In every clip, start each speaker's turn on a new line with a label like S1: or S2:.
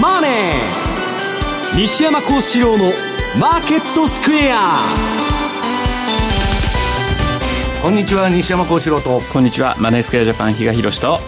S1: マネー」西山幸四郎の「マーケットスクエア」
S2: こんにちは西山幸四郎と。
S3: こんにちはマネースクエアジャパン比嘉宏と。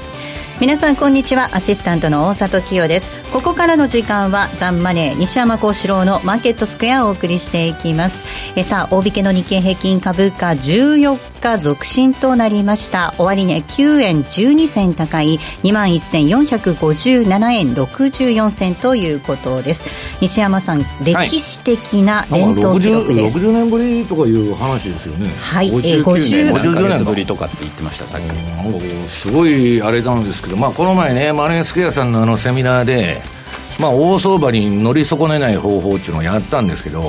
S4: 皆さんこんにちは。アシスタントの大里清ですここからの時間はザンマネー西山幸四郎のマーケットスクエアをお送りしていきます。えさあ大引けの日経平均株価14日続伸となりました。終値、ね、9円12銭高い2万1457円64銭ということです。西山さん歴史的な連投記録です、
S2: はい、60, 年ぶりとかいう話ですよね。
S4: はい
S3: 59年。50年ぶりとかって言ってましたさっき。
S2: すごいあれなんですけどまあこの前ねマネースクエアさんのあのセミナーでまあ、大相場に乗り損ねない方法っていうのをやったんですけど、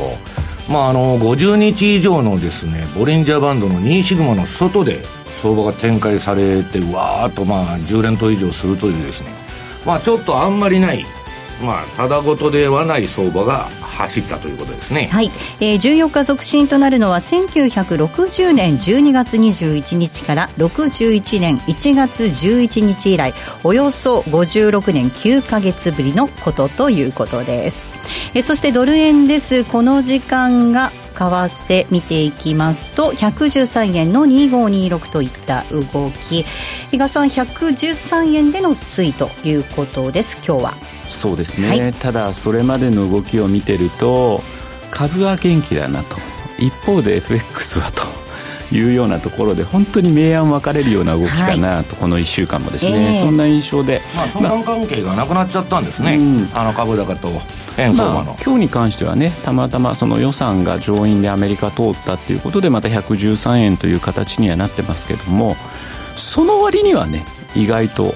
S2: まあ、あの50日以上のですねボリンジャーバンドの2シグマの外で相場が展開されてわーっとまあ10連投以上するというですね、まあ、ちょっとあんまりないまあ、ただごとではない相場が走ったということですね、
S4: はい。えー、14日続伸となるのは1960年12月21日から61年1月11日以来およそ56年9か月ぶりのことということです、えー、そしてドル円です。この時間が為替見ていきますと113円の2526といった動き。比嘉さん113円での推移ということです。今日は。
S3: そうですね、はい、ただそれまでの動きを見てると株は元気だなと。一方で FX はというようなところで本当に明暗分かれるような動きかなと、はい、この1週間もですね、えー、そんな印象で、
S2: まあ、相関関係がなくなっちゃったんですね、まあ、あの株高と円相場の、まあ、
S3: 今日に関してはねたまたまその予算が上院でアメリカ通ったっていうことでまた113円という形にはなってますけどもその割にはね意外と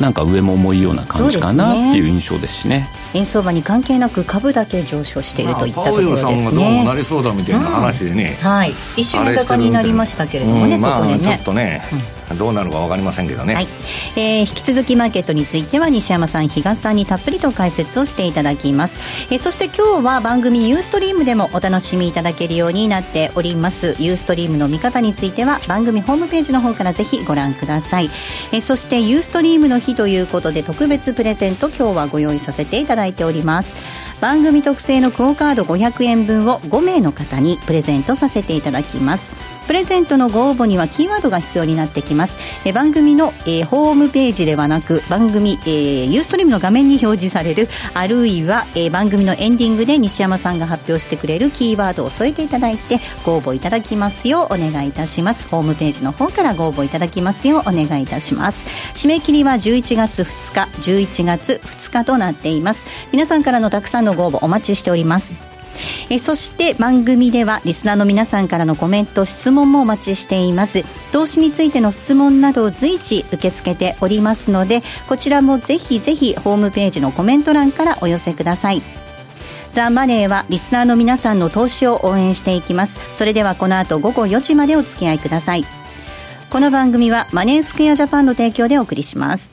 S3: なんか上も重いような感じかなっていう印象ですしね。
S4: 円相場に関係なく株だけ上昇しているといったところですね。パウエルさんがどう
S2: もなりそうだみたいな話でね、
S4: うん、はい、一瞬高になりましたけれどもね、うん、そこでね、
S2: ちょっとね、うん、どうなるか分かりませんけどね、はい。
S4: えー、引き続きマーケットについては西山さん、比嘉さんにたっぷりと解説をしていただきます、えー、そして今日は番組ユーストリームでもお楽しみいただけるようになっております。ユーストリームの見方については番組ホームページの方からぜひご覧ください、えー、そしてユーストリームの日ということで特別プレゼント今日はご用意させていただいております。番組特製のクオカード500円分を5名の方にプレゼントさせていただきます。プレゼントのご応募にはキーワードが必要になってきます。え番組の、えー、ホームページではなく番組、え、ユーストリームの画面に表示されるあるいは、えー、番組のエンディングで西山さんが発表してくれるキーワードを添えていただいてご応募いただきますようお願いいたします。ホームページの方からご応募いただきますようお願いいたします。締め切りは11月2日11月2日となっています。皆さんからのたくさんのご応募お待ちしております。えそして番組ではリスナーの皆さんからのコメント質問もお待ちしています。投資についての質問などを随時受け付けておりますのでこちらもぜひぜひホームページのコメント欄からお寄せください。ザ・マネーはリスナーの皆さんの投資を応援していきます。それではこの後午後4時までお付き合いください。この番組はマネースクエアジャパンの提供でお送りします。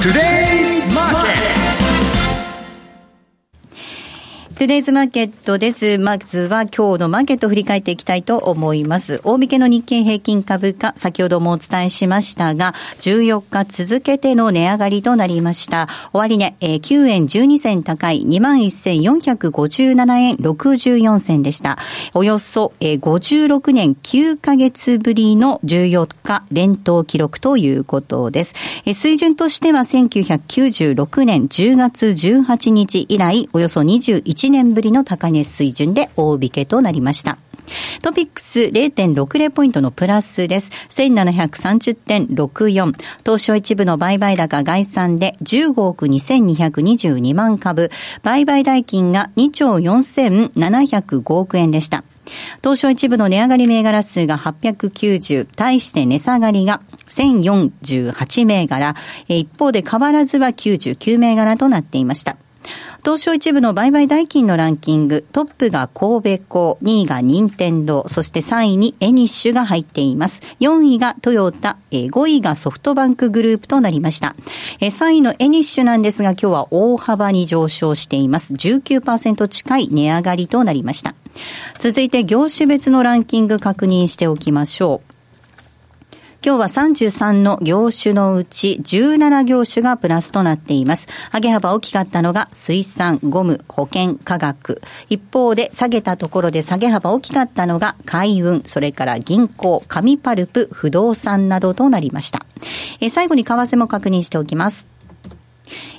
S4: Today トゥデイズマーケットです。まずは今日のマーケットを振り返っていきたいと思います。大引けの日経平均株価、先ほどもお伝えしましたが、14日続けての値上がりとなりました。終値、えー、9円12銭高い21,457円64銭でした。およそ、えー、56年9ヶ月ぶりの14日連投記録ということです。えー、水準としては1996年10月18日以来、およそ21 1年ぶりの高値水準で大引けとなりました。トピックス0.60ポイントのプラスです。1730.64。東証一部の売買高概算で15億2222万株。売買代金が2兆4705億円でした。東証一部の値上がり銘柄数が890、対して値下がりが1048銘柄、一方で変わらずは99銘柄となっていました。東証一部の売買代金のランキング、トップが神戸港、2位が任天堂、そして3位にエニッシュが入っています。4位がトヨタ、5位がソフトバンクグループとなりました。3位のエニッシュなんですが、今日は大幅に上昇しています。19%近い値上がりとなりました。続いて業種別のランキング確認しておきましょう。今日は33の業種のうち17業種がプラスとなっています。上げ幅大きかったのが水産、ゴム、保険、化学。一方で下げたところで下げ幅大きかったのが海運、それから銀行、紙パルプ、不動産などとなりました。え最後に為替も確認しておきます。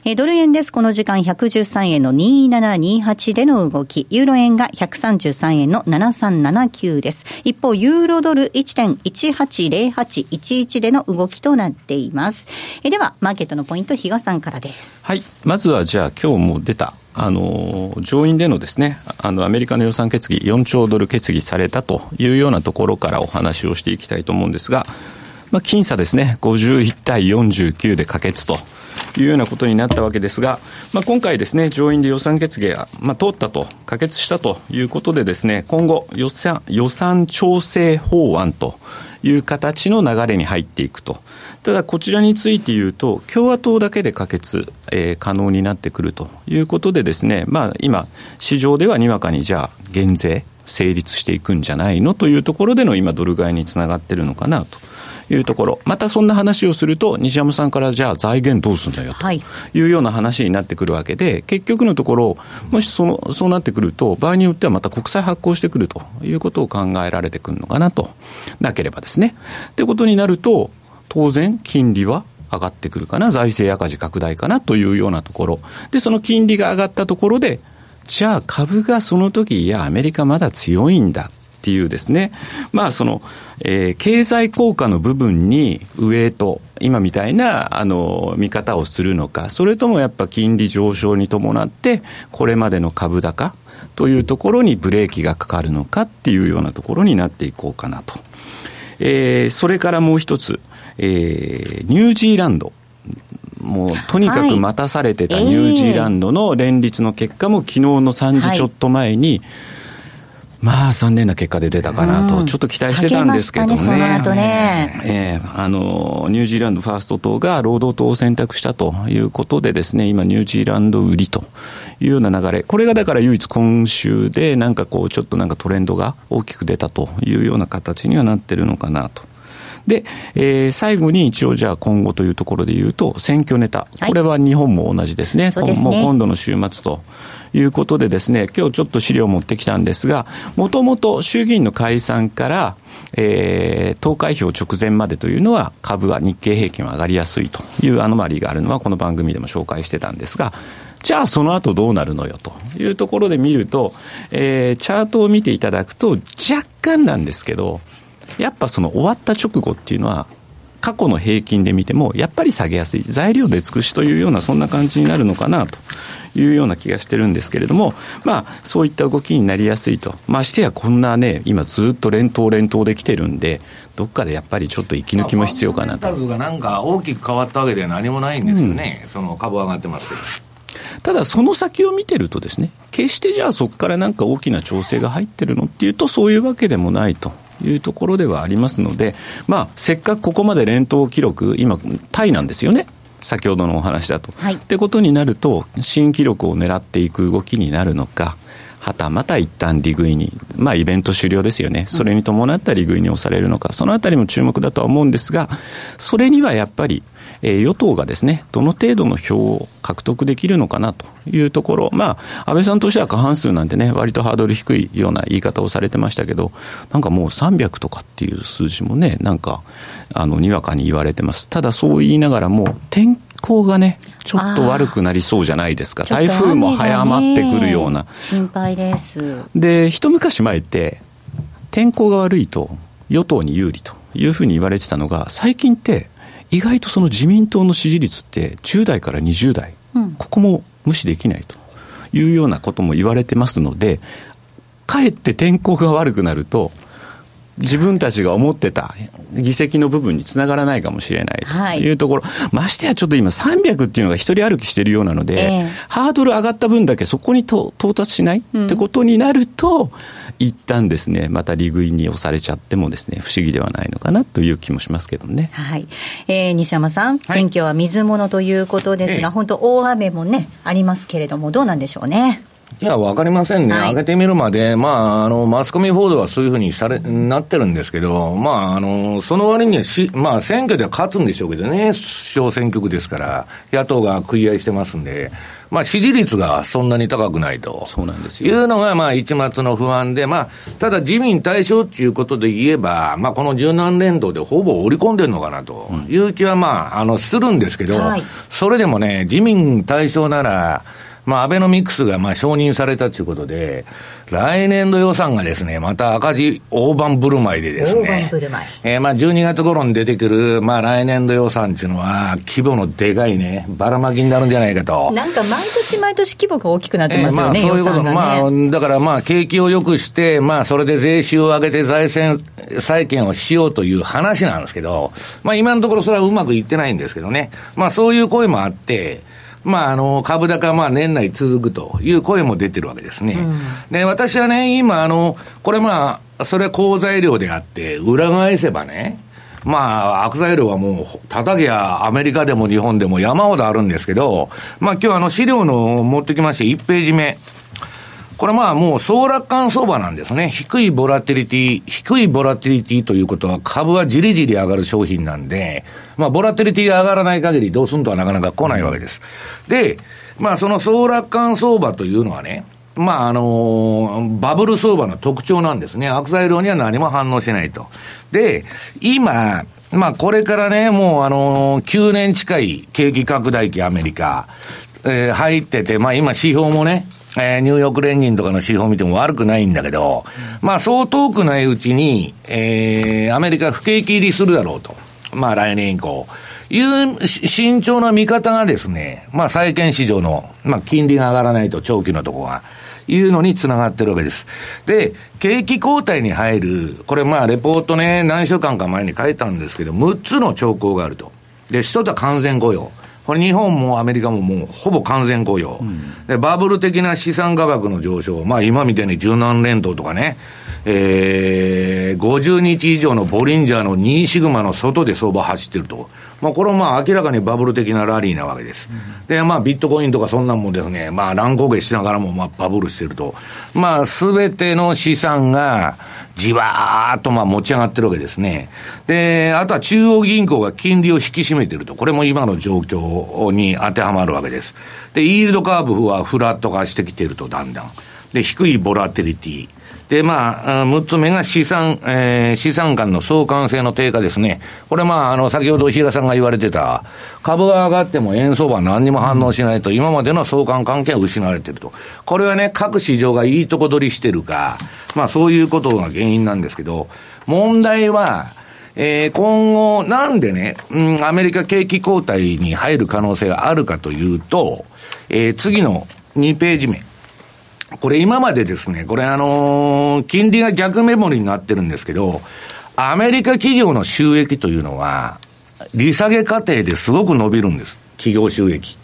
S4: えドル円です。この時間113円の2728での動き。ユーロ円が133円の7379です。一方、ユーロドル1.180811での動きとなっています。えでは、マーケットのポイント、比嘉さんからです。
S3: はい。まずは、じゃあ、今日も出た、あの、上院でのですね、あの、アメリカの予算決議、4兆ドル決議されたというようなところからお話をしていきたいと思うんですが、まあ、僅差ですね、51対49で可決と。いうようなことになったわけですが、まあ、今回ですね、上院で予算決議が、まあ、通ったと、可決したということでですね、今後予算、予算調整法案という形の流れに入っていくと。ただ、こちらについて言うと、共和党だけで可決、えー、可能になってくるということでですね、まあ、今、市場ではにわかにじゃあ、減税、成立していくんじゃないのというところでの今、ドル買いにつながってるのかなと。いうところ、またそんな話をすると、西山さんからじゃあ財源どうすんだよと。いうような話になってくるわけで、結局のところ、もしそのそうなってくると、場合によってはまた国債発行してくると。いうことを考えられてくるのかなと、なければですね。ってことになると、当然、金利は上がってくるかな、財政赤字拡大かな。というようなところ。で、その金利が上がったところで、じゃあ株がその時、いや、アメリカまだ強いんだ。っていうですね、まあその、えー、経済効果の部分にウエイト、今みたいな、あの、見方をするのか、それともやっぱ金利上昇に伴って、これまでの株高というところにブレーキがかかるのかっていうようなところになっていこうかなと。えー、それからもう一つ、えー、ニュージーランド。もうとにかく待たされてたニュージーランドの連立の結果も昨日の3時ちょっと前に、はいまあ、残念な結果で出たかなと、ちょっと期待してたんですけどね。その
S4: 後ね。
S3: ええー、あの、ニュージーランドファースト党が労働党を選択したということでですね、今、ニュージーランド売りというような流れ。これがだから唯一今週で、なんかこう、ちょっとなんかトレンドが大きく出たというような形にはなってるのかなと。で、えー、最後に一応じゃあ今後というところで言うと、選挙ネタ。これは日本も同じですね。はい、もう今度の週末と。いうことでですね、今日ちょっと資料を持ってきたんですが、もともと衆議院の解散から、えー、投開票直前までというのは株は日経平均は上がりやすいというアノマリーがあるのはこの番組でも紹介してたんですが、じゃあその後どうなるのよというところで見ると、えー、チャートを見ていただくと若干なんですけど、やっぱその終わった直後っていうのは過去の平均で見てもやっぱり下げやすい材料で尽くしというようなそんな感じになるのかなというような気がしてるんですけれども、まあ、そういった動きになりやすいと。ましてやこんなね、今ずっと連投連投できてるんで、どっかでやっぱりちょっと息抜きも必要かなと。
S2: まあ、がなんか大きく変わったわけでは何もないんですよね。うん、その株上がってますけど。
S3: ただその先を見てるとですね、決してじゃあそこからなんか大きな調整が入ってるのっていうとそういうわけでもないと。いうところではありますので、まあ、せっかくここまで連投記録、今、タイなんですよね。先ほどのお話だと。はい、ってことになると、新記録を狙っていく動きになるのか、はたまた一旦利食いに、まあ、イベント終了ですよね、それに伴った利食いに押されるのか、そのあたりも注目だとは思うんですが、それにはやっぱり、えー、与党がですね、どの程度の票を獲得できるのかなというところ、まあ、安倍さんとしては過半数なんてね、割とハードル低いような言い方をされてましたけど、なんかもう300とかっていう数字もね、なんか、あの、にわかに言われてます。ただそう言いながらも、天候がね、ちょっと悪くなりそうじゃないですか。台風も早まってくるような。
S4: 心配です。
S3: で、一昔前って、天候が悪いと与党に有利というふうに言われてたのが、最近って、意外とその自民党の支持率って10代から20代、うん、ここも無視できないというようなことも言われてますので、かえって天候が悪くなると、自分たちが思ってた議席の部分につながらないかもしれないというところ、はい、ましてやちょっと今300っていうのが一人歩きしてるようなので、えー、ハードル上がった分だけそこに到達しない、ってことになると、一旦ですね、また利食いに押されちゃってもですね、不思議ではないのかなという気もしますけどね。
S4: はい。えー、西山さん、はい、選挙は水物ということですが、えー、本当大雨もね、ありますけれども、どうなんでしょうね？
S2: いや、わかりませんね。はい、上げてみるまで、まあ、あの、マスコミ報道はそういうふうにされ、なってるんですけど、まあ、あの、その割にはし、まあ、選挙では勝つんでしょうけどね、小選挙区ですから、野党が食い合いしてますんで、まあ、支持率がそんなに高くないと。
S3: そうなんです
S2: よ。いうのが、まあ、一末の不安で、まあ、ただ自民対象っていうことで言えば、まあ、この柔軟連動でほぼ織り込んでるのかなという気は、まあ、あの、するんですけど、はい、それでもね、自民対象なら、まあ、アベノミクスがまあ承認されたということで、来年度予算がですね、また赤字大盤振る舞いでですね、大盤振る舞い。えー、まあ12月頃に出てくる、まあ来年度予算っていうのは、規模のでかいね、ばらまきになるんじゃないかと。
S4: なんか毎年毎年規模が大きくなってますよね、
S2: えー、まあそういうこと、
S4: ね、
S2: まあだからまあ景気を良くして、まあそれで税収を上げて財政再建をしようという話なんですけど、まあ今のところそれはうまくいってないんですけどね。まあそういう声もあって、まあ、あの、株高、まあ、年内続くという声も出てるわけですね。うん、で、私はね、今、あの、これまあ、それは好材料であって、裏返せばね、まあ、悪材料はもう、叩きゃアメリカでも日本でも山ほどあるんですけど、まあ今日あの資料の持ってきまして1ページ目。これまあもう総楽観相場なんですね。低いボラティリティ、低いボラティリティということは株はじりじり上がる商品なんで、まあボラティリティが上がらない限りどうすんとはなかなか来ないわけです。で、まあその総楽観相場というのはね、まああのバブル相場の特徴なんですね。悪材料には何も反応しないと。で、今、まあこれからね、もうあの9年近い景気拡大期アメリカ、えー、入ってて、まあ今指標もね、えー、ニューヨーク連銀とかの指標を見ても悪くないんだけど、まあ、そう遠くないうちに、えー、アメリカ不景気入りするだろうと。まあ、来年以降。いう慎重な見方がですね、まあ、債券市場の、まあ、金利が上がらないと長期のとこが、いうのにつながってるわけです。で、景気後退に入る、これまあ、レポートね、何週間か前に書いたんですけど、6つの兆候があると。で、一つは完全雇用。これ日本もアメリカももうほぼ完全雇用。うん、で、バブル的な資産価格の上昇。まあ今みたいに柔軟連動とかね、えー、50日以上のボリンジャーの2シグマの外で相場走ってると。まあこれはまあ明らかにバブル的なラリーなわけです。うん、で、まあビットコインとかそんなんもですね、まあ乱高下しながらもまあバブルしてると。まあすべての資産が、じわーっとまあ持ち上がってるわけですね。で、あとは中央銀行が金利を引き締めてると。これも今の状況に当てはまるわけです。で、イールドカーブはフラット化してきてると、だんだん。で、低いボラテリティ。で、まあ、6つ目が資産、えー、資産間の相関性の低下ですね。これまあ、あの、先ほど比嘉さんが言われてた、株が上がっても円相場は何にも反応しないと、今までの相関関係は失われてると。これはね、各市場がいいとこ取りしてるか、まあそういうことが原因なんですけど、問題は、えー、今後、なんでね、うん、アメリカ景気後退に入る可能性があるかというと、えー、次の2ページ目。これ今までですね、これあのー、金利が逆メモリになってるんですけど、アメリカ企業の収益というのは、利下げ過程ですごく伸びるんです。企業収益。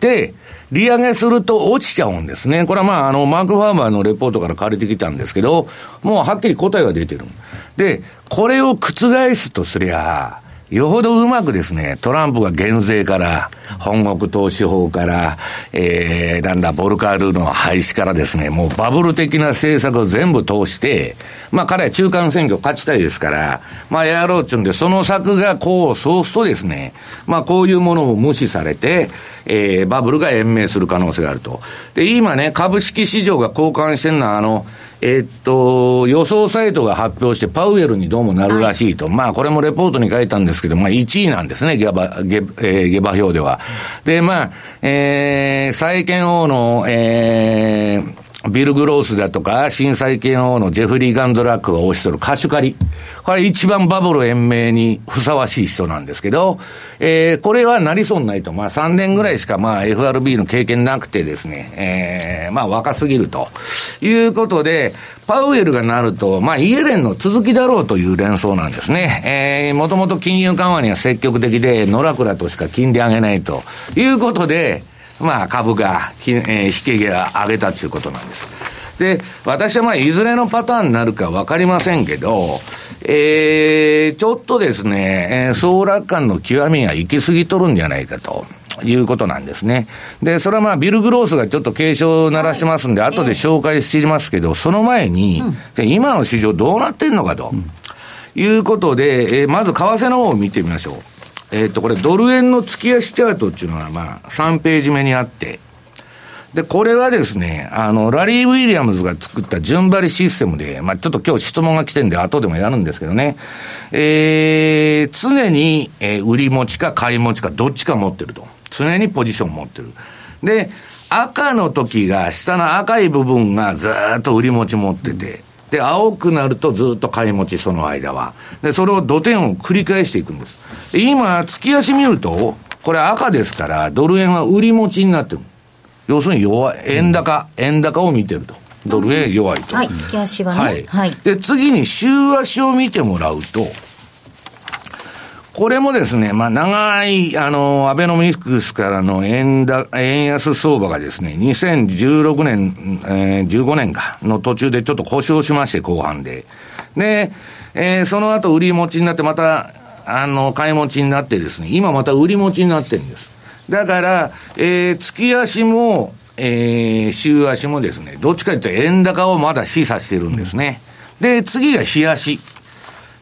S2: で、利上げすると落ちちゃうんですね。これはまあ、あの、マーク・ファーマーのレポートから借りてきたんですけど、もうはっきり答えが出てる。で、これを覆すとすりゃ、よほどうまくですね、トランプが減税から、本国投資法から、えー、なんだ、ボルカールの廃止からですね、もうバブル的な政策を全部通して、まあ彼は中間選挙勝ちたいですから、まあやろうっていうんで、その策がこう、そうするとですね、まあこういうものも無視されて、えー、バブルが延命する可能性があると。で、今ね、株式市場が交換してるのは、あの、えー、っと、予想サイトが発表して、パウエルにどうもなるらしいと、はい、まあ、これもレポートに書いたんですけど、まあ、1位なんですね、下馬、下,、えー、下馬表では。で、まあ、えー、債券王の、えー、ビル・グロースだとか、震災系ののジェフリー・ガンドラックが推しとるカシュカリ。これ一番バブル延命にふさわしい人なんですけど、えー、これはなりそうにないと。まあ3年ぐらいしかまあ FRB の経験なくてですね、えー、まあ若すぎるということで、パウエルがなると、まあイエレンの続きだろうという連想なんですね。えー、もともと金融緩和には積極的で、野良倉としか金利上げないということで、まあ株が、えー、引きが上げたということなんです。で、私はまあ、いずれのパターンになるかわかりませんけど、えー、ちょっとですね、えー、総楽観の極みが行き過ぎとるんじゃないかと。いうことなんですね。で、それはまあ、ビル・グロースがちょっと警鐘を鳴らしてますんで、後で紹介してますけど、その前に、じゃ今の市場どうなってんのかと。いうことで、えー、まず為替の方を見てみましょう。えっ、ー、と、これドル円の月足チャートっていうのは、まあ、3ページ目にあって、で、これはですね、あの、ラリー・ウィリアムズが作った順張りシステムで、まあ、ちょっと今日質問が来てるんで、後でもやるんですけどね、えー、常に、えー、売り持ちか買い持ちかどっちか持ってると。常にポジション持ってる。で、赤の時が、下の赤い部分がずっと売り持ち持ってて、で、青くなるとずっと買い持ち、その間は。で、それを土点を繰り返していくんです。で、今、月足見ると、これ赤ですから、ドル円は売り持ちになってる。要するに弱い、円高、うん、円高を見てると。ドル円弱いと。
S4: はい、月足はね。はい。
S2: はい、で、次に週足を見てもらうと、これもですね、まあ、長い、あの、アベノミクスからの円だ、円安相場がですね、2016年、えー、15年か、の途中でちょっと故障しまして、後半で。で、えー、その後売り持ちになって、また、あの、買い持ちになってですね、今また売り持ちになってるんです。だから、えー、月足も、えー、週足もですね、どっちかというと円高をまだ示唆してるんですね。で、次が日足。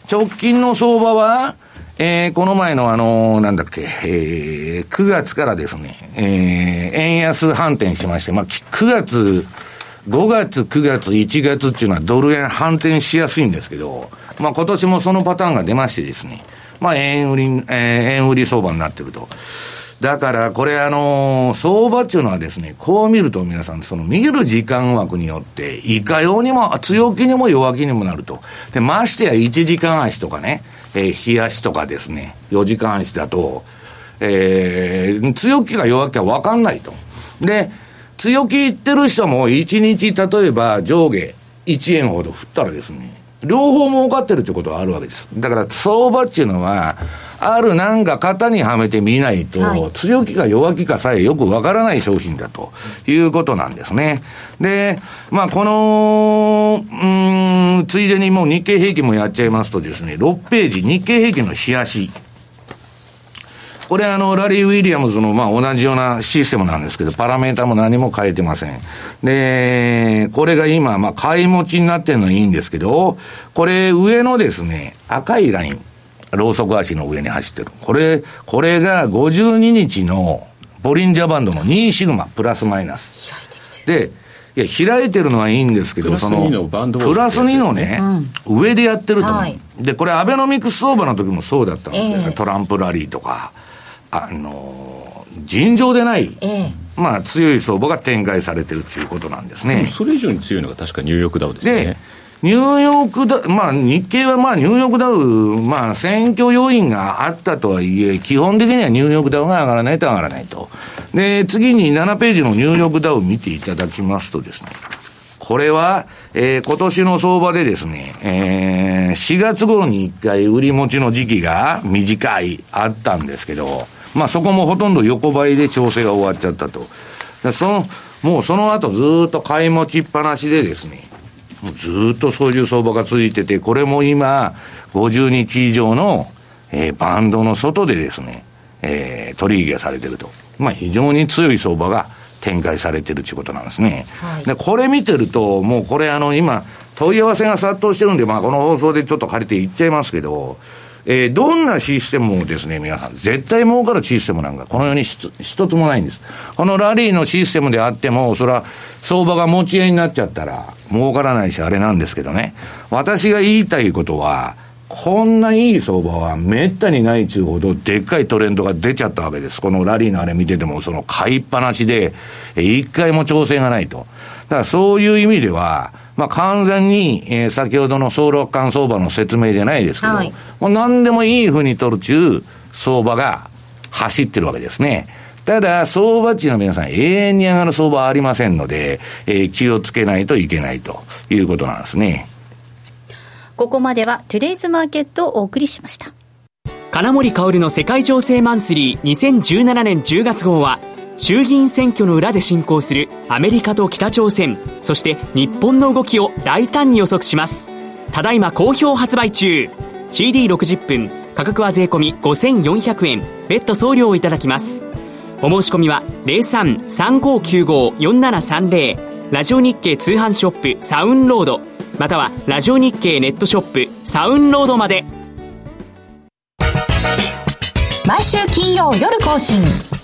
S2: 直近の相場は、えー、この前のあのー、なんだっけ、えー、9月からですね、えー、円安反転しまして、まあ、9月、5月、9月、1月っていうのはドル円反転しやすいんですけど、まあ今年もそのパターンが出ましてですね、まあ円売り、えー、円売り相場になってると。だからこれあのー、相場っていうのはですね、こう見ると皆さん、その見る時間枠によって、いかようにも、強気にも弱気にもなると。で、ましてや1時間足とかね、えー、冷やしとかですね、4時間足だと、えー、強気か弱気か分かんないと。で、強気言ってる人も1日例えば上下1円ほど振ったらですね、両方儲かってるってことはあるわけです。だから相場っていうのは、あるなんか型にはめてみないと、はい、強気か弱気かさえよくわからない商品だということなんですね。で、まあこの、うん、ついでにもう日経平均もやっちゃいますとですね、6ページ、日経平均の冷やし。これあの、ラリー・ウィリアムズのまあ同じようなシステムなんですけど、パラメータも何も変えてません。で、これが今、まあ買い持ちになってるのはいいんですけど、これ上のですね、赤いライン。ローソク足の上に走ってる。これ、これが52日のボリンジャーバンドの2シグマ、プラスマイナス。で、いや、開いてるのはいいんですけど、その、プラス2のね、うん、上でやってるとで、これアベノミクス相場の時もそうだったんですよ、えー、トランプラリーとか。あのー、尋常でない、えー、まあ、強い相場が展開されてるということなんですね。
S3: それ以上に強いのが確かニューヨークダウですね。
S2: ニューヨークダウ、まあ日経はまあニューヨークダウ、まあ選挙要因があったとはいえ、基本的にはニューヨークダウが上がらないと上がらないと。で、次に7ページのニューヨークダウを見ていただきますとですね、これは、えー、今年の相場でですね、えー、4月頃に1回売り持ちの時期が短い、あったんですけど、まあそこもほとんど横ばいで調整が終わっちゃったと。その、もうその後ずっと買い持ちっぱなしでですね、ずっとそういう相場が続いてて、これも今、50日以上のえー、バンドの外でですね、えー、取引がされてると。まあ、非常に強い相場が展開されてるということなんですね。はい、で、これ見てると、もうこれあの、今、問い合わせが殺到してるんで、まあ、この放送でちょっと借りて言っちゃいますけど、えー、どんなシステムもですね、皆さん、絶対儲かるシステムなんか、この世に一つもないんです。このラリーのシステムであっても、それは、相場が持ち家になっちゃったら、儲からないし、あれなんですけどね。私が言いたいことは、こんないい相場はめったにないちゅうほどでっかいトレンドが出ちゃったわけです。このラリーのあれ見てても、その買いっぱなしで、一回も調整がないと。だからそういう意味では、まあ完全に、えー、先ほどの総六間相場の説明じゃないですけど、はい、もう何でもいいふうに取るちゅう相場が走ってるわけですね。ただ、相場値の皆さん、永遠に上がる相場はありませんので、えー、気をつけないといけないということなんですね。
S4: ここまでは、トゥデイズマーケットをお送りしました。
S5: 金森薫の世界情勢マンスリー2017年10月号は、衆議院選挙の裏で進行するアメリカと北朝鮮、そして日本の動きを大胆に予測します。ただいま好評発売中。CD60 分、価格は税込5400円、別途送料をいただきます。お申し込みは03-3595-4730ラジオ日経通販ショップサウンロードまたはラジオ日経ネットショップサウンロードまで
S6: 毎週金曜夜更新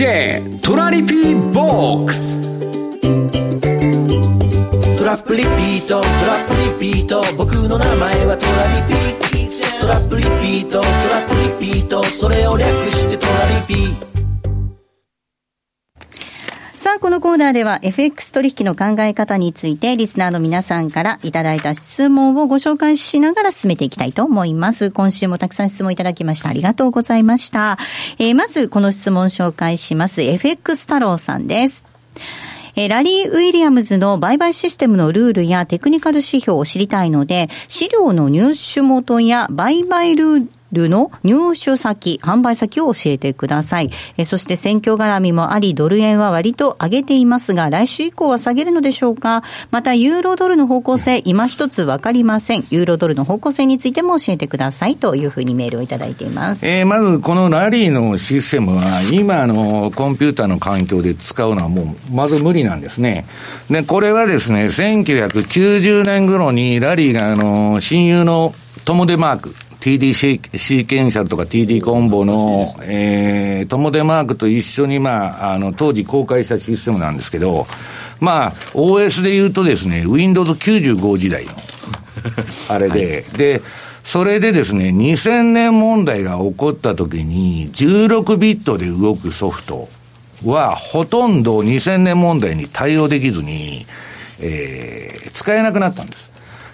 S1: トラリピーボックス。
S7: トラップリピートトラップリピート。僕の名前はトラリピトラップリピートトラップリピート。それを略してトラリピ
S4: ー。ト、このコーナーでは FX 取引の考え方についてリスナーの皆さんからいただいた質問をご紹介しながら進めていきたいと思います。今週もたくさん質問いただきました。ありがとうございました。えー、まずこの質問を紹介します。FX 太郎さんです。えラリー・ウィリアムズの売買システムのルールやテクニカル指標を知りたいので、資料の入手元や売買ルールの入手先、販売先を教えてください。えそして選挙絡みもあり、ドル円は割と上げていますが、来週以降は下げるのでしょうか？また、ユーロドルの方向性、今一つわかりません。ユーロドルの方向性についても教えてくださいというふうにメールをいただいています。
S2: えー、まず、このラリーのシステムは、今のコンピューターの環境で使うのはもう、まず無理なんですね。で、これはですね、1990年頃にラリーが、あの、親友のトモデマーク、TD シーケンシャルとか TD コンボの、えー、トモデマークと一緒に、まあ、あの、当時公開したシステムなんですけど、まあ、OS で言うとですね、Windows 95時代の、あれで、はい、で、それでですね、2000年問題が起こった時に、16ビットで動くソフトは、ほとんど2000年問題に対応できずに、えー、使えなくなったんです。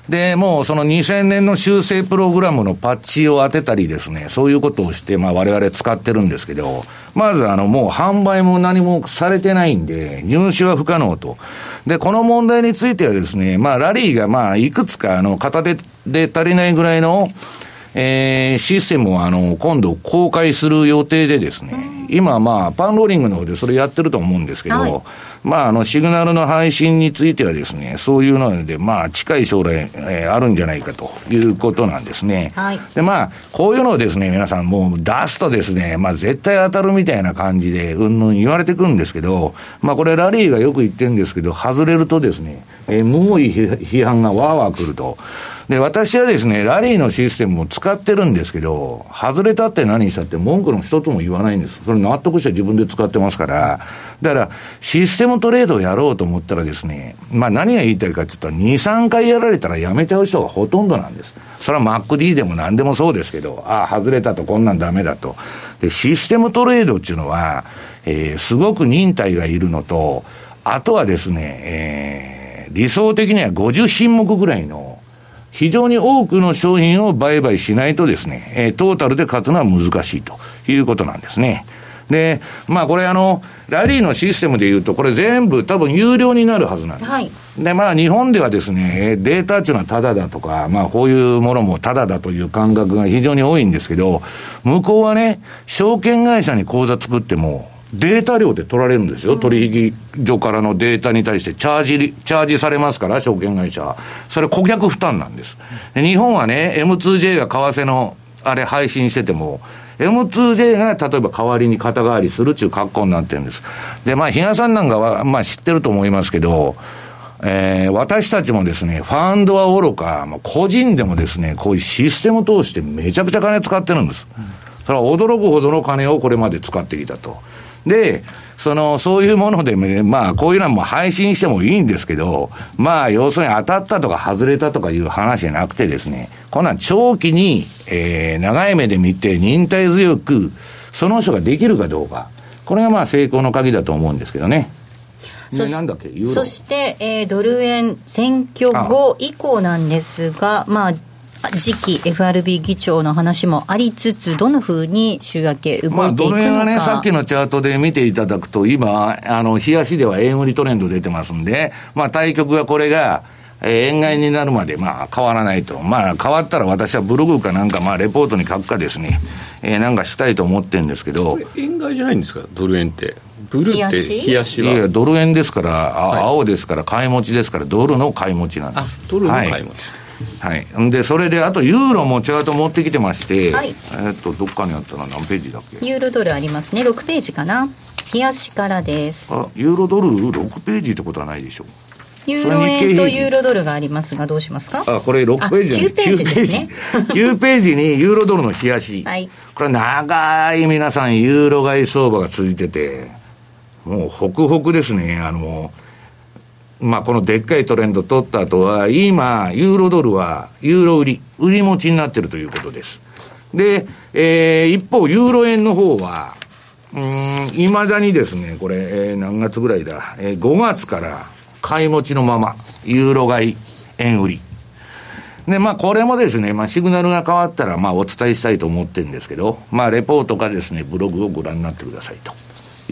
S2: で、もうその2000年の修正プログラムのパッチを当てたりですね、そういうことをして、まあ我々使ってるんですけど、まずあのもう販売も何もされてないんで、入手は不可能と。で、この問題についてはですね、まあラリーがまあいくつかあの片手で足りないぐらいの、えー、システムをあの、今度公開する予定でですね、今まあ、パンローリングの方でそれやってると思うんですけど、はい、まあ、あの、シグナルの配信についてはですね、そういうので、まあ、近い将来、えー、あるんじゃないかということなんですね。はい、で、まあ、こういうのをですね、皆さんもう出すとですね、まあ、絶対当たるみたいな感じで、うんぬん言われてくるんですけど、まあ、これラリーがよく言ってるんですけど、外れるとですね、えー、むごい批判がわーわー来ると。で、私はですね、ラリーのシステムを使ってるんですけど、外れたって何したって文句の一つも言わないんです。それ納得して自分で使ってますから。だから、システムトレードをやろうと思ったらですね、まあ何が言いたいかって言ったら、2、3回やられたらやめちゃう人がほとんどなんです。それは MacD でも何でもそうですけど、ああ、外れたとこんなんダメだと。で、システムトレードっていうのは、えー、すごく忍耐がいるのと、あとはですね、えー、理想的には50品目ぐらいの非常に多くの商品を売買しないとですね、えー、トータルで勝つのは難しいということなんですね。で、まあこれあの、ラリーのシステムでいうと、これ全部多分有料になるはずなんです。はい、で、まあ日本ではですね、データっていうのはタダだとか、まあこういうものもタダだという感覚が非常に多いんですけど、向こうはね、証券会社に口座作っても、データ料で取られるんですよ、取引所からのデータに対してチャージ、チャージされますから、証券会社は。それ顧客負担なんです。で日本はね、M2J が為替のあれ配信してても、M2J が例えば代わりに肩代わりするっていう格好になってるんです。で、まあ、比嘉さんなんかは、まあ、知ってると思いますけど、えー、私たちもですね、ファンドはおろか、まあ、個人でもですね、こういうシステムを通してめちゃくちゃ金使ってるんです。それは驚くほどの金をこれまで使ってきたと。で、その、そういうもので、ね、まあ、こういうのはもう配信してもいいんですけど、まあ、要するに当たったとか外れたとかいう話じゃなくてですね、こんなん長期に、えー、長い目で見て忍耐強く、その人ができるかどうか。これがまあ成功の鍵だと思うんですけどね。
S4: そそして、えー、ドル円選挙後以降なんですが、まあ、次期 FRB 議長の話もありつつ、どのふうに週明け動いていくのか、まあ、ドル円
S2: はね、さっきのチャートで見ていただくと、今、あの、冷やしでは円売りトレンド出てますんで、まあ、対局はこれが、えー、円買いになるまで、まあ、変わらないと。まあ、変わったら私はブログかなんか、まあ、レポートに書くかですね、えー、なんかしたいと思ってるんですけど。
S3: 円買いじゃないんですか、ドル円って。ブルーって冷やし？
S2: はいやドル円ですから、あ、はい、青ですから、買い持ちですから、ドルの買い持ちなんです。あ、
S3: ドルの買い持ち。はい
S2: はい。で、それで、あと、ユーロもチャート持ってきてまして、はい、えっと、どっかにあったら何ページだっけ？
S4: ユーロドルありますね。6ページかな。冷やしからです。
S2: あ、ユーロドル6ページってことはないでしょう。
S4: ユーロ円とユーロドルがありますが、どうしますか？
S2: あ、これ6ページじゃない9ページですね。9ページにユーロドルの冷やし。はい。これ長い皆さん、ユーロ買い相場が続いてて、もう、ホクホクですね。あの、まあ、このでっかいトレンド取った後は、今、ユーロドルは、ユーロ売り、売り持ちになってるということです。で、えー、一方、ユーロ円の方は、うん、いまだにですね、これ、えー、何月ぐらいだ、えー、5月から買い持ちのまま、ユーロ買い、円売り。で、まあ、これもですね、まあ、シグナルが変わったら、まあ、お伝えしたいと思ってるんですけど、まあ、レポートかですね、ブログをご覧になってくださいと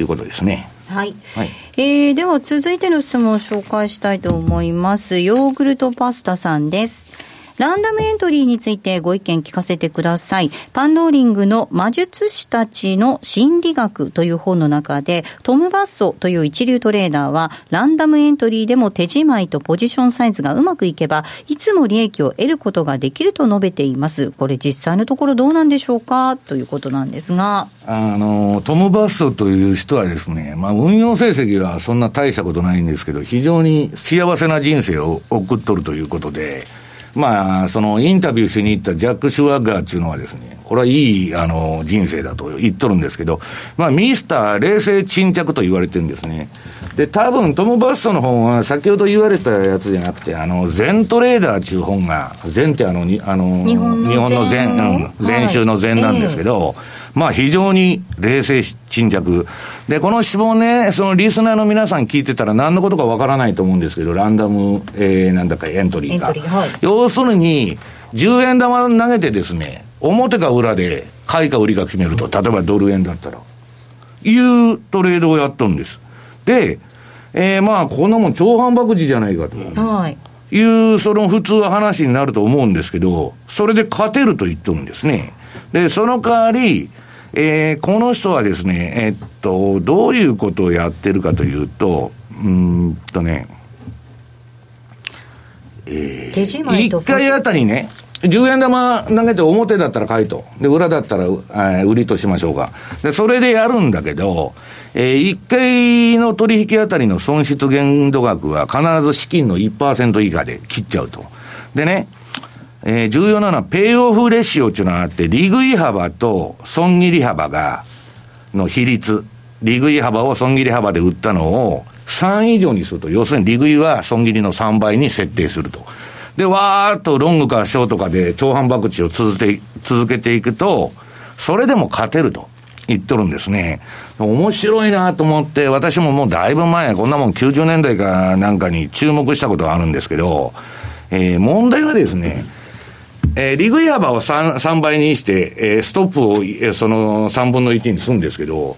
S2: いうことですね。
S4: はい、はい、えー、では続いての質問を紹介したいと思います。ヨーグルトパスタさんですランダムエントリーについてご意見聞かせてください。パンローリングの魔術師たちの心理学という本の中で、トム・バッソという一流トレーダーは、ランダムエントリーでも手仕舞いとポジションサイズがうまくいけば、いつも利益を得ることができると述べています。これ実際のところどうなんでしょうか？ということなんですが。
S2: あの、トム・バッソという人はですね、まあ運用成績はそんな大したことないんですけど、非常に幸せな人生を送っとるということで、まあ、そのインタビューしに行ったジャック・シュワッガーっていうのはですね、これはいい、あの、人生だと言っとるんですけど、まあ、ミスター冷静沈着と言われてるんですね。で、多分トム・バッソの本は、先ほど言われたやつじゃなくて、あの、全トレーダーっていう本が、全ってあの、にあの、
S4: 日本の全、
S2: うん、全集の全なんですけど、はいえーまあ非常に冷静沈着。で、この質問ね、そのリスナーの皆さん聞いてたら何のことかわからないと思うんですけど、ランダム、えー、なんだかエントリーが。はい、要するに、10円玉投げてですね、表か裏で買いか売りか決めると、例えばドル円だったら、いうトレードをやっとるんです。で、えー、まあ、こんなもん超反爆時じゃないかと。はい。いう、その普通は話になると思うんですけど、それで勝てると言っとるんですね。で、その代わり、えー、この人はですね、えー、っと、どういうことをやってるかというと、うんとね、えー、1回あたりね、10円玉投げて表だったら買いと。で、裏だったら、えー、売りとしましょうか。で、それでやるんだけど、えー、1回の取引あたりの損失限度額は必ず資金の1%以下で切っちゃうと。でね、えー、重要なのはペイオフレシオっていうのがあって、利食い幅と損切り幅が、の比率。利食い幅を損切り幅で売ったのを3以上にすると、要するに利食いは損切りの3倍に設定すると。で、わーっとロングかショートかで超反爆地を続け続けていくと、それでも勝てると言っとるんですね。面白いなと思って、私ももうだいぶ前、こんなもん90年代かなんかに注目したことがあるんですけど、えー、問題はですね、えー、利食い幅を 3, 3倍にして、えー、ストップを、えー、その3分の1にするんですけど、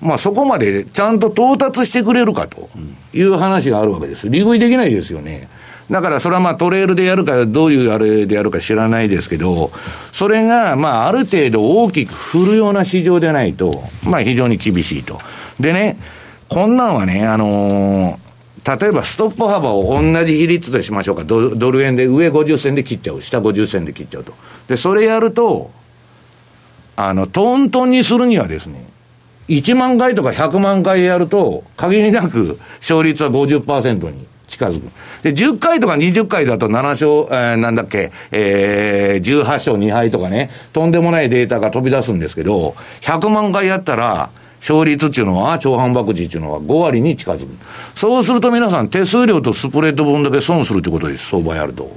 S2: まあそこまでちゃんと到達してくれるかという話があるわけです。利食いできないですよね。だからそれはまあトレールでやるか、どういうあれでやるか知らないですけど、それがまあある程度大きく振るような市場でないと、まあ非常に厳しいと。でね、こんなんはね、あのー、例えばストップ幅を同じ比率としましょうか。ドル円で上50銭で切っちゃう。下50銭で切っちゃうと。で、それやると、あの、トントンにするにはですね、1万回とか100万回やると、限りなく勝率は50%に近づく。で、10回とか20回だと7勝、えー、なんだっけ、えー、18勝2敗とかね、とんでもないデータが飛び出すんですけど、100万回やったら、勝率っていうのは、超反爆値っていうのは5割に近づく。そうすると皆さん手数料とスプレッド分だけ損するってことです、相場やると。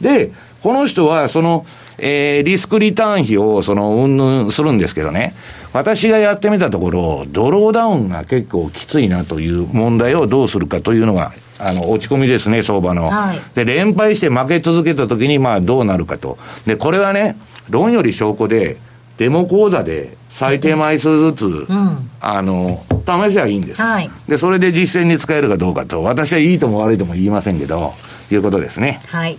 S2: で、この人は、その、えー、リスクリターン費を、その、うんぬんするんですけどね。私がやってみたところ、ドローダウンが結構きついなという問題をどうするかというのが、あの、落ち込みですね、相場の。はい、で、連敗して負け続けたときに、まあ、どうなるかと。で、これはね、論より証拠で、デモ講座で最低枚数ずつ、うん、あの、試せばいいんです、はい。で、それで実践に使えるかどうかと、私はいいとも悪いとも言いませんけど、いうことですね。
S4: はい。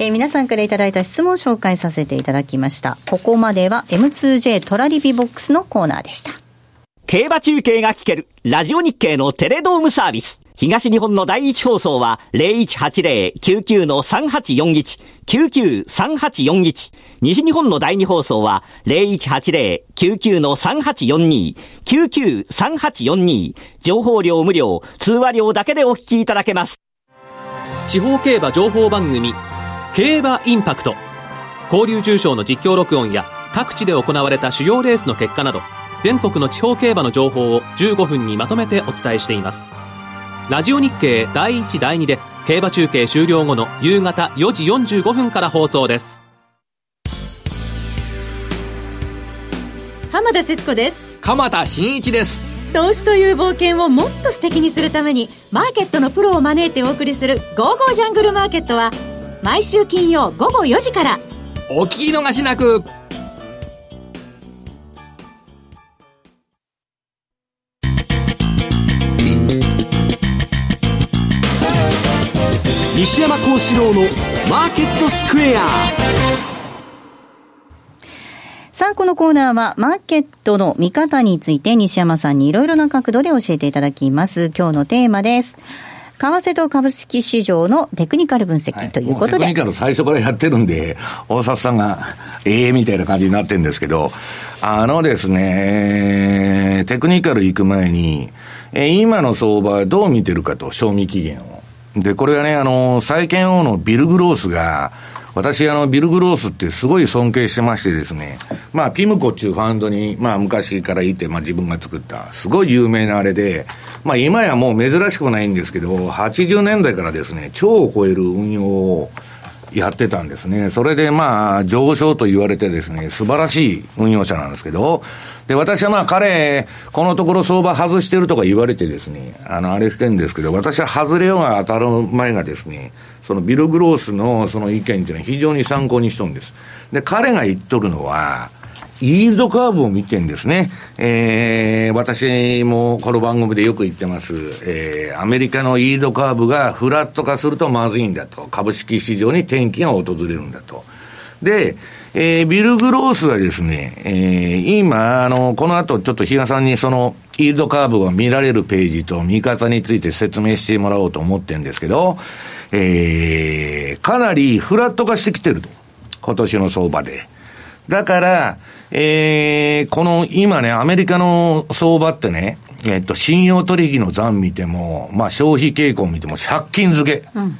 S4: えー、皆さんからいただいた質問を紹介させていただきました。ここまでは M2J トラリピボックスのコーナーでした。
S8: 競馬中継が聞けるラジオ日経のテレドームサービス。東日本の第一放送は0180-99-3841、99-3841。西日本の第二放送は0180-99-3842、99-3842。情報量無料、通話料だけでお聞きいただけます。
S9: 地方競馬情報番組競馬インパクト交流重賞の実況録音や各地で行われた主要レースの結果など全国の地方競馬の情報を15分にまとめてお伝えしていますラジオ日経第1第2で競馬中継終了後の夕方4時45分から放送です。
S10: 浜田節子です。
S11: 鎌田新一です。
S10: 投資という冒険をもっと素敵にするためにマーケットのプロを招いてお送りする「ゴーゴージャングルマーケット」は毎週金曜午後4時から。
S11: お聞き逃しなく
S1: 西山幸四郎のマーケットスクエア
S4: さあ、このコーナーは、マーケットの見方について、西山さんにいろいろな角度で教えていただきます。今日のテーマです。為替と株式市場のテクニカル分析ということで。
S2: はい、テクニカル最初からやってるんで、大札さんが、ええー、みたいな感じになってるんですけど、あのですね、テクニカル行く前に、えー、今の相場はどう見てるかと、賞味期限を。で、これはね、あの、債券王のビル・グロースが、私、あの、ビル・グロースってすごい尊敬してましてですね、まあ、ピムコっていうファンドに、まあ、昔からいて、まあ、自分が作った、すごい有名なあれで、まあ、今やもう珍しくもないんですけど、80年代からですね、超を超える運用を、やってたんですね。それでまあ、上昇と言われてですね、素晴らしい運用者なんですけど、で、私はまあ彼、このところ相場外してるとか言われてですね、あの、あれしてるんですけど、私は外れようが当たる前がですね、そのビル・グロースのその意見っていうのは非常に参考にしとるんです。で、彼が言っとるのは、イールドカーブを見てんですね。えー、私もこの番組でよく言ってます。えー、アメリカのイールドカーブがフラット化するとまずいんだと。株式市場に転機が訪れるんだと。で、えー、ビル・グロースはですね、えー、今、あの、この後ちょっと比嘉さんにその、イールドカーブが見られるページと見方について説明してもらおうと思ってるんですけど、えー、かなりフラット化してきてると。今年の相場で。だから、えー、この今ね、アメリカの相場ってね、えっと、信用取引の残見ても、まあ消費傾向見ても借金付け。うん、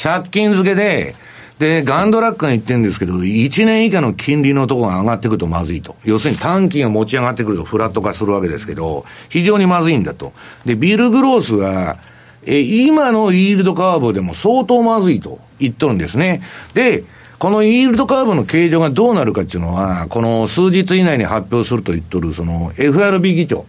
S2: 借金付けで、で、ガンドラックが言ってるんですけど、1年以下の金利のところが上がってくるとまずいと。要するに短期が持ち上がってくるとフラット化するわけですけど、非常にまずいんだと。で、ビル・グロースは、え、今のイールドカーブでも相当まずいと言っとるんですね。で、このイールドカーブの形状がどうなるかっていうのは、この数日以内に発表すると言っとる、その FRB 議長。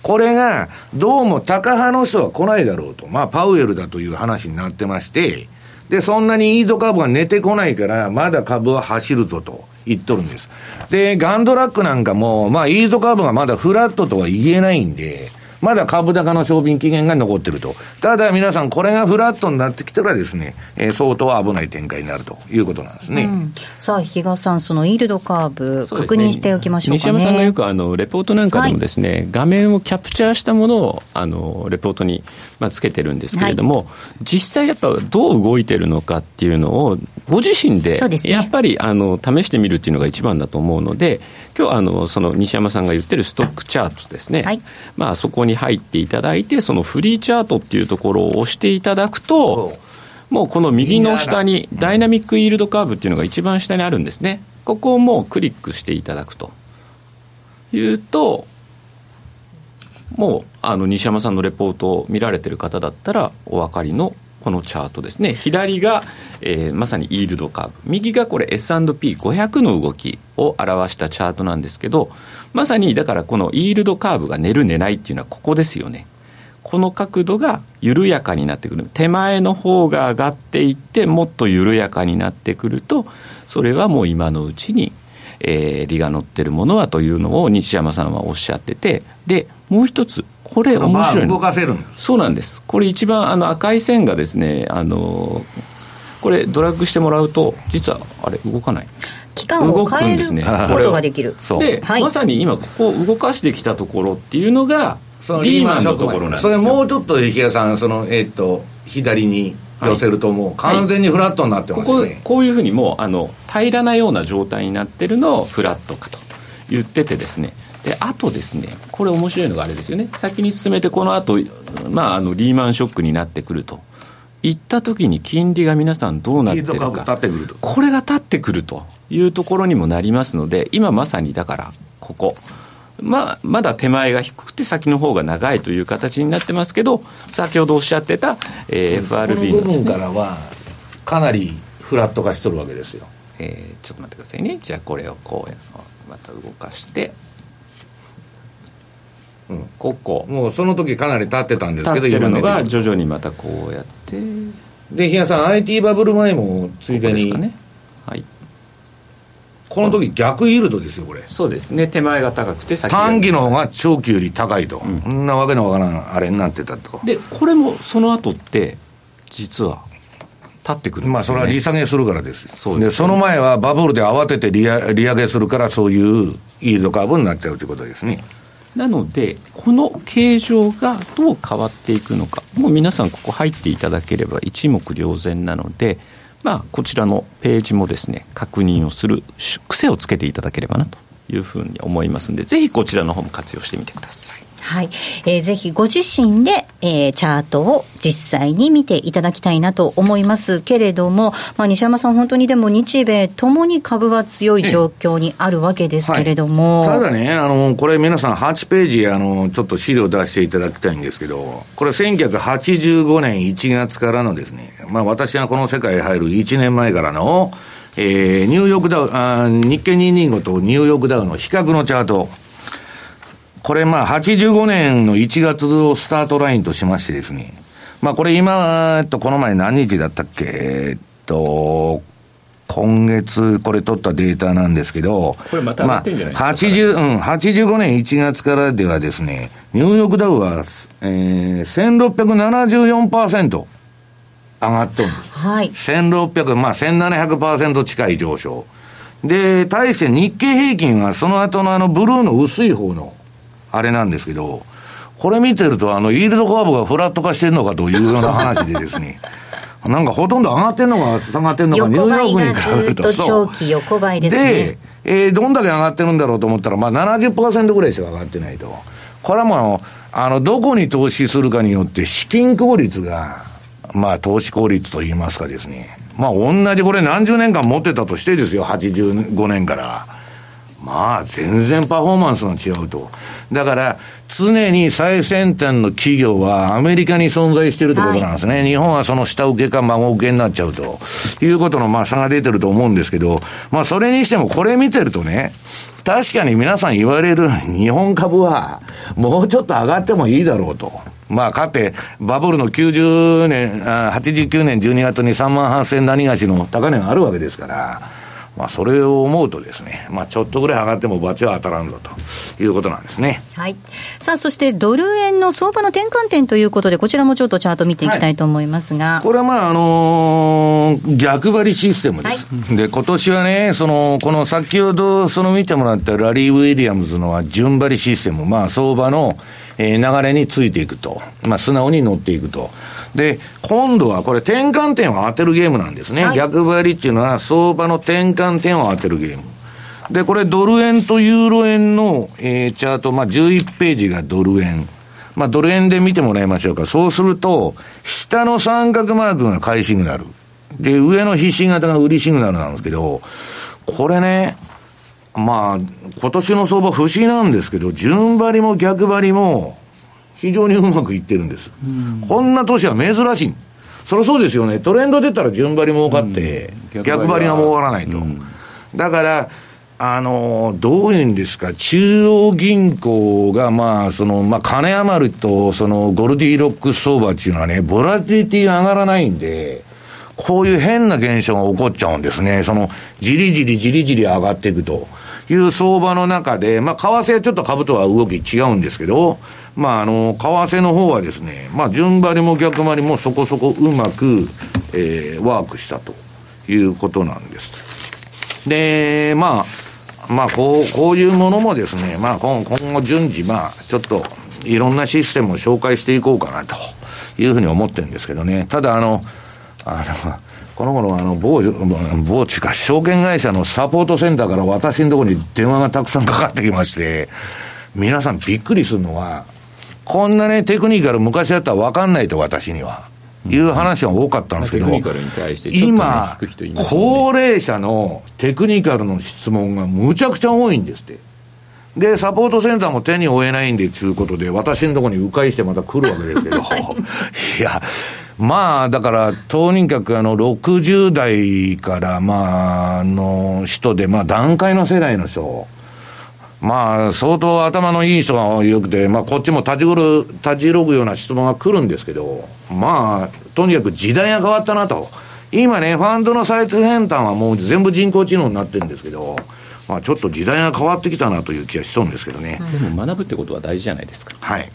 S2: これが、どうも高派の人は来ないだろうと。まあ、パウエルだという話になってまして、で、そんなにイードカーブが寝てこないから、まだ株は走るぞと言っとるんです。で、ガンドラックなんかも、まあ、イードカーブがまだフラットとは言えないんで、まだ株高の商品期限が残ってると。ただ皆さん、これがフラットになってきたらですね、えー、相当危ない展開になるということなんですね。うん、
S4: さあ、比嘉さん、そのイールドカーブ、確認しておきましょう、ね、
S3: 西山さんがよくあのレポートなんかでもですね、はい、画面をキャプチャーしたものをあのレポートに、まあ、つけてるんですけれども、はい、実際やっぱどう動いてるのかっていうのを、ご自身でやっぱりあの試してみるっていうのが一番だと思うので、今日あのその西山さんが言ってるストックチャートですね、はい、まあ、そこに入っていただいてそのフリーチャートっていうところを押していただくともうこの右の下にダイナミックイールドカーブっていうのが一番下にあるんですね。ここをもうクリックしていただくというともうあの西山さんのレポートを見られてる方だったらお分かりのこのチャートですね。左が、えー、まさにイールドカーブ。右がこれ S&P500 の動きを表したチャートなんですけどまさにだからこのイールドカーブが寝る寝ないっていうのはここですよね。この角度が緩やかになってくる。手前の方が上がっていってもっと緩やかになってくるとそれはもう今のうちにえー、利が乗ってるものはというのを西山さんはおっしゃってて、で、もう一つ、これ面白い
S2: 動かせる
S3: そうなんです。これ一番あの赤い線がですね、あの、これドラッグしてもらうと、実はあれ動かない。
S4: 期間を変えることができる。
S3: で、はい、まさに今ここ動かしてきたところっていうのが、リーマンのところなんです
S2: よ。それもうちょっと池谷さん、その、えー、っと、左に寄せるともう完全にフラットになってますね、はい、
S3: こここういうふうにもうあの平らなような状態になってるのをフラットかと言っててですね。であとですねこれ面白いのがあれですよね。先に進めてこの後、まああのリーマンショックになってくると。いった時に金利が皆さんどうなってるか。これが立ってくるというところにもなりますので今まさにだからここまあ、まだ手前が低くて先の方が長いという形になってますけど、先ほどおっしゃってた、えー、FRB
S2: の、ね、部分からは、かなりフラット化しとるわけですよ。
S3: えー、ちょっと待ってくださいね。じゃあこれをこう、また動かして、
S2: うん、ここ。もうその時かなり経ってたんですけど、
S3: 今のが徐々にまたこうやって。
S2: で、日野さん、IT バブル前もついでに、ね、はい。この時逆イールドですよ、これ。
S3: そうですね、手前が高くて
S2: 短期の方が長期より高いと、うん、そんなわけのわからんあれになってたと。
S3: で、これもその後って、実は、立ってくる、
S2: ね、まあ、それは利下げするからです。そうです、ね、その前はバブルで慌てて利利上げするから、そういうイールドカーブになっちゃうということですね。
S3: なので、この形状がどう変わっていくのか、もう皆さん、ここ入っていただければ一目瞭然なので、まあ、こちらのページもですね、確認をする癖をつけていただければなというふうに思いますので、ぜひこちらの方も活用してみてください。
S4: はい。えー、ぜひご自身で、えー、チャートを実際に見ていただきたいなと思いますけれども、まあ、西山さん、本当にでも日米ともに株は強い状況にあるわけですけれども。
S2: はい、ただね、あの、これ皆さん8ページ、あの、ちょっと資料出していただきたいんですけど、これ1985年1月からのですね、まあ私がこの世界に入る1年前からの、えー、ニューヨークダウ、あ日経225とニューヨークダウの比較のチャート。これまあ85年の1月をスタートラインとしましてですね、まあこれ今、えっと、この前何日だったっけ、えっと、今月これ取ったデータなんですけど、
S3: これまた上がってんじゃないですか、まあ、
S2: 80、うん、85年1月からではですね、ニューヨークダウは、えー、1674%上がってるんです。はい。1600、まあ1700%近い上昇。で、対して日経平均はその後のあのブルーの薄い方のあれなんですけど、これ見てると、あの、イールドカーブがフラット化してるのかというような話でですね、なんかほとんど上がってるのか下がってるのか、ニューヨークに比べると。
S4: 長期横ばいですね。で、
S2: えー、どんだけ上がってるんだろうと思ったら、まあ70%ぐらいしか上がってないと。これはもう、あの、どこに投資するかによって資金効率が、まあ投資効率といいますかですね。まあ同じこれ何十年間持ってたとしてですよ、85年から。まあ全然パフォーマンスが違うと。だから、常に最先端の企業はアメリカに存在しているということなんですね。はい、日本はその下請けか孫請けになっちゃうということのまあ差が出てると思うんですけど、まあそれにしてもこれ見てるとね、確かに皆さん言われる日本株はもうちょっと上がってもいいだろうと。まあ、かって、バブルの90年、あ89年12月に3万8000何がしの高値があるわけですから、まあ、それを思うとですね、まあ、ちょっとぐらい上がっても罰は当たらんぞということなんですね。
S4: はい。さあ、そしてドル円の相場の転換点ということで、こちらもちょっとチャート見ていきたいと思いますが。
S2: これはまあ、あのー逆張りシステムです。で、今年はね、その、この先ほど、その見てもらったラリー・ウィリアムズのは順張りシステム、まあ、相場の、えー流れについていくと。まあ、素直に乗っていくと。で、今度はこれ転換点を当てるゲームなんですね。逆張りっていうのは相場の転換点を当てるゲーム。で、これドル円とユーロ円の、えーチャート、まあ、11ページがドル円。まあ、ドル円で見てもらいましょうか。そうすると、下の三角マークが買いシグナル。で、上の必死型が売りシグナルなんですけど、これね、まあ、今年の相場不思議なんですけど、順張りも逆張りも非常にうまくいってるんです。こんな年は珍しい。そりゃそうですよね。トレンド出たら順張り儲かって、逆張りが儲からないと。だから、あの、どういうんですか、中央銀行が、まあ、その、まあ、金余ると、その、ゴルディロックス相場っていうのはね、ボラティリティが上がらないんで、こういう変な現象が起こっちゃうんですね。その、じりじりじりじり上がっていくという相場の中で、まあ、為替はちょっと株とは動き違うんですけど、まあ、あの、為替の方はですね、まあ、順張りも逆張りもそこそこうまく、えー、ワークしたということなんです。で、まあ、まあ、こう、こういうものもですね、まあ、今後順次、まあ、ちょっと、いろんなシステムを紹介していこうかなというふうに思ってるんですけどね。ただ、あの、あの、この頃、あの、某、某地か、証券会社のサポートセンターから私のところに電話がたくさんかかってきまして、皆さんびっくりするのは、こんなね、テクニカル昔だったら分かんないと、私には。いう話が多かったんですけど、今高齢者のテクニカルの質問がむちゃくちゃ多いんですって。で、サポートセンターも手に負えないんで、つうことで、私のところに迂回してまた来るわけですけど、いや、まあ、だから、とにかくあの、60代から、まあ、あの人で、まあ、段階の世代の人、まあ、相当頭のいい人がよくて、まあ、こっちも立ちぐる、立ちろぐような質問が来るんですけど、まあ、とにかく時代が変わったなと。今ね、ファンドの最先端はもう全部人工知能になってるんですけど、まあ、ちょっと時代が変わってきたなという気がしそうんですけどね。
S3: でも学ぶってことは大事じゃないですか。
S2: はい。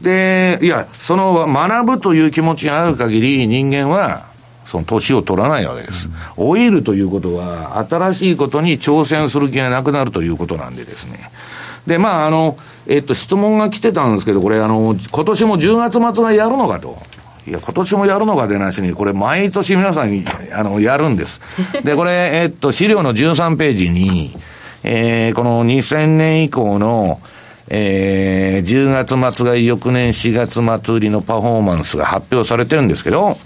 S2: で、いや、その学ぶという気持ちがある限り、人間は、その年を取らないわけです。老いるということは、新しいことに挑戦する気がなくなるということなんでですね。で、まあ、あの、えっと、質問が来てたんですけど、これ、あの、今年も10月末がやるのかと。いや、今年もやるのかでなしに、これ毎年皆さんに、あの、やるんです。で、これ、えっと、資料の13ページに、えー、この2000年以降の、えー、10月末が翌年4月末売りのパフォーマンスが発表されてるんですけど、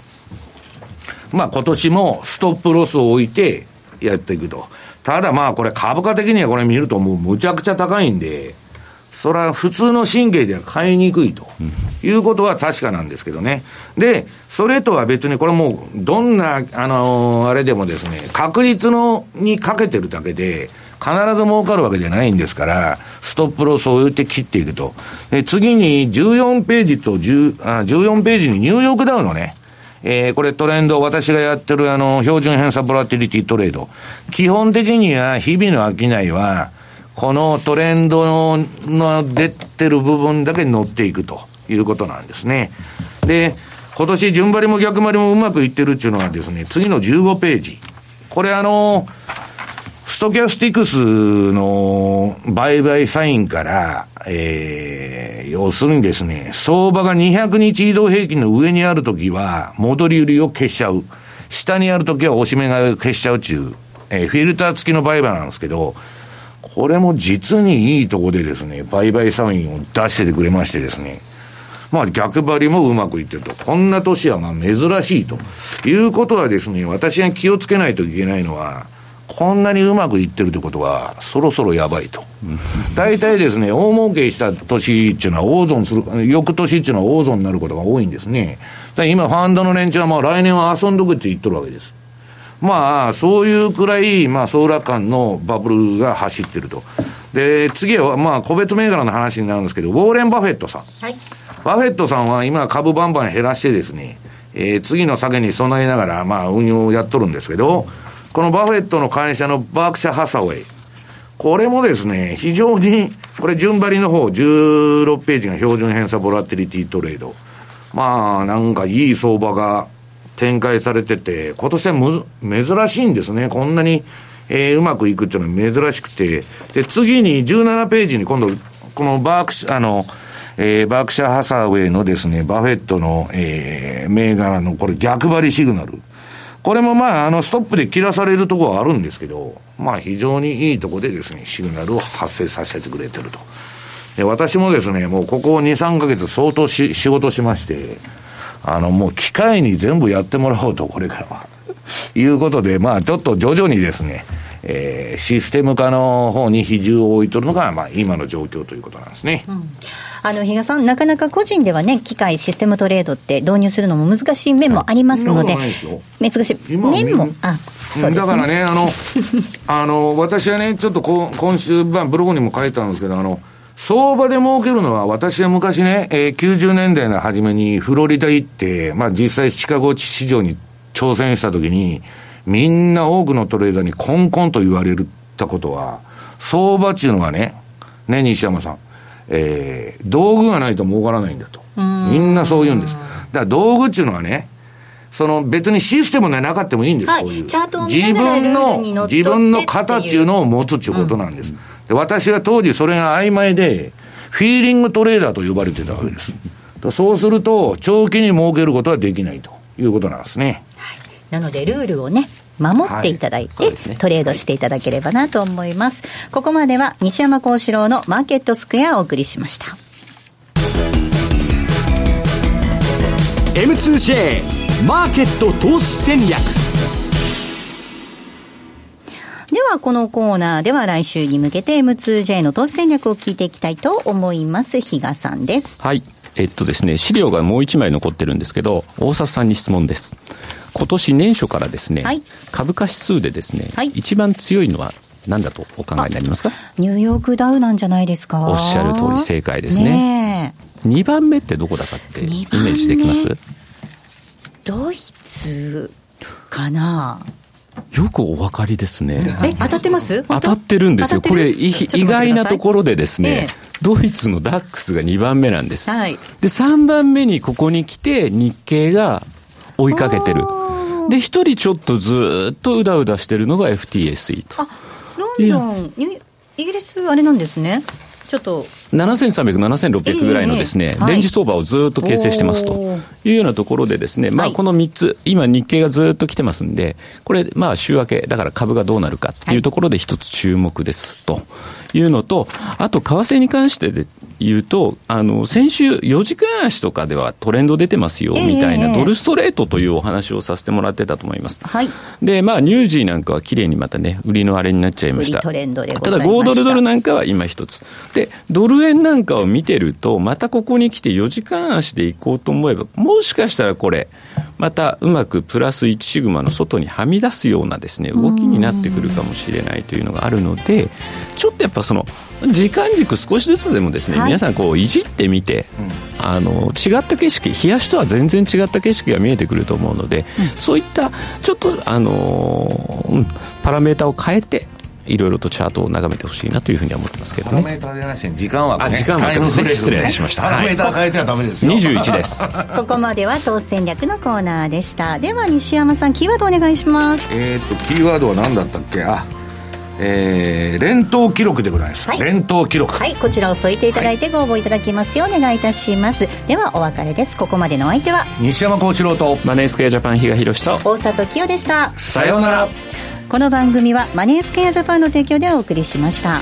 S2: まあ今年もストップロスを置いてやっていくと。ただまあこれ株価的にはこれ見るともうむちゃくちゃ高いんで、それは普通の神経では買いにくいということは確かなんですけどね。で、それとは別にこれもうどんな、あのーあれでもですね、確率のにかけてるだけで、必ず儲かるわけじゃないんですから、ストップロスを置いて切っていくと。で、次に14ページと10あ、14ページにニューヨークダウンのね、えーこれトレンド、私がやってるあの、標準偏差ボラティリティトレード。基本的には日々の商いは、このトレンドの出てる部分だけ乗っていくということなんですね。で、今年順張りも逆張りもうまくいってるっていうのはですね、次の15ページ。これあの、ストキャスティクスの売買サインから、えー、要するにですね、相場が200日移動平均の上にあるときは、戻り売りを消しちゃう。下にあるときは押し目が消しちゃうっていう、えーフィルター付きの売買なんですけど、これも実にいいとこでですね、売買サインを出しててくれましてですね、まあ逆張りもうまくいってると。こんな年はまあ珍しいと。いうことはですね、私が気をつけないといけないのは、こんなにうまくいってるってことは、そろそろやばいと。大体ですね、大儲けした年っていうのは大損する、翌年っていうのは大損になることが多いんですね。だから今、ファンドの連中はまあ来年は遊んどくって言っとるわけです。まあ、そういうくらい、まあ、ソーラー間のバブルが走ってると。で、次は、まあ、個別銘柄の話になるんですけど、ウォーレン・バフェットさん。
S4: はい。
S2: バフェットさんは今株バンバン減らしてですね、えー、次の下げに備えながら、まあ、運用をやっとるんですけど、このバフェットの会社のバークシャ・ハサウェイ。これもですね、非常に、これ順張りの方、16ページが標準偏差ボラティリティトレード。まあ、なんかいい相場が展開されてて、今年はむ、珍しいんですね。こんなに、えー、うまくいくっていうのは珍しくて。で、次に17ページに今度、このバークシャ、あの、えー、バークシャハサウェイのですね、バフェットの、えー、銘柄のこれ逆張りシグナル。これもまあ、あの、ストップで切らされるところはあるんですけど、まあ、非常にいいところでですね、シグナルを発生させてくれてると。で、私もですね、もうここ2、3ヶ月相当し仕事しまして、あの、もう機械に全部やってもらおうと、これからは。いうことで、まあ、ちょっと徐々にですね、えー、システム化の方に比重を置いとるのが、まあ、今の状況ということなんですね。
S4: うん。あの比嘉さん、なかなか個人ではね、機械、システムトレードって導入するのも難しい面もありますので、難しい。面も、あ
S2: そうです、ね、だからね、あの、あの私はね、ちょっとこ今週、まあ、ブログにも書いたんですけど、あの、相場で儲けるのは、私は昔ね、えー、90年代の初めにフロリダ行って、まあ実際シカゴ市場に挑戦したときに、みんな多くのトレーダーにコンコンと言われたことは、相場っていうのはね、ね、西山さん。えー、道具がないと儲からないんだと。みんなそう言うんです。だから道具っていうのはね、その別にシステムがなかったもいいんです、はい、こういう。自分の、自分の形いうのを持つっていうことなんです。うん、で私は当時それが曖昧で、フィーリングトレーダーと呼ばれてたわけです。そうすると、長期に儲けることはできないということなんですね。
S4: はい、なので、ルールをね、守っていただいて、はいね、トレードしていただければなと思います、はい、ここまでは西山幸四郎のマーケットスクエアをお送りしました
S1: M2J マーケット投資戦略
S4: では、このコーナーでは来週に向けて M2J の投資戦略を聞いていきたいと思います。比嘉さんです。
S3: はい。えっとですね、資料がもう一枚残ってるんですけど、大札さんに質問です。今年年初からですね、はい、株価指数でですね、はい、一番強いのは何だとお考えになりますか？
S4: ニューヨークダウなんじゃないですか？
S3: おっしゃる通り正解ですね。ね2番目ってどこだかってイメージできます？
S4: ドイツかな？
S3: よくお分かりですね。
S4: え、当たってます？
S3: 当？たってるんですよ。これ、意外なところでですね、ええ、ドイツのダックスが2番目なんです。はい、で、3番目にここに来て、日経が追いかけてる。で、一人ちょっとずっとうだうだしてるのが FTSE と。
S4: あ、ロンドン、イギリスあれなんですね。ちょっと。
S3: 7300、7600ぐらいのですね、えーレンジ相場をずっと形成してますと。いうようなところでですね、まあこの3つ、今日経がずっと来てますんで、これ、まあ週明け、だから株がどうなるかっていうところで一つ注目ですと。いうのと、あと為替に関してで言うと、あの、先週4時間足とかではトレンド出てますよ、みたいな、ドルストレートというお話をさせてもらってたと思います。はい。で、まあ、ニュージーなんかは綺麗にまたね、売りのあれになっちゃいました。
S4: トレンドで
S3: ただ、5ドルドルなんかは今一つ。で、ドル円なんかを見てると、またここに来て4時間足で行こうと思えば、もしかしたらこれ、またうまくプラス1シグマの外にはみ出すようなですね、動きになってくるかもしれないというのがあるので、ちょっとやっぱその、時間軸少しずつでもですね、はい、皆さんこういじってみて、うん、あの違った景色冷やしとは全然違った景色が見えてくると思うので、うん、そういったちょっとあの、うん、パラメータを変えていろいろとチャートを眺めてほしいなというふうには思ってますけどね。パラメータでなし
S2: 時間枠、
S3: ね、時間枠ですね。失礼しました。
S2: パラメータ変えてはダメですよ。
S3: 21です。
S4: ここまでは投資戦略のコーナーでした。では西山さん、キーワードお願いします。
S2: えっ、と、キーワードは何だったっけ？あ、えー、連投記録でございます、はい、連投記録。
S4: はいこちらを添えていただいてご応募いただきますようお願いいたします、はい、ではお別れです。ここまでのお相手は？
S2: 西山幸四郎と。
S3: マネースクエアジャパン比嘉宏と。
S4: 大里清でした。
S2: さようなら
S4: この番組はマネースケアジャパンの提供でお送りしました。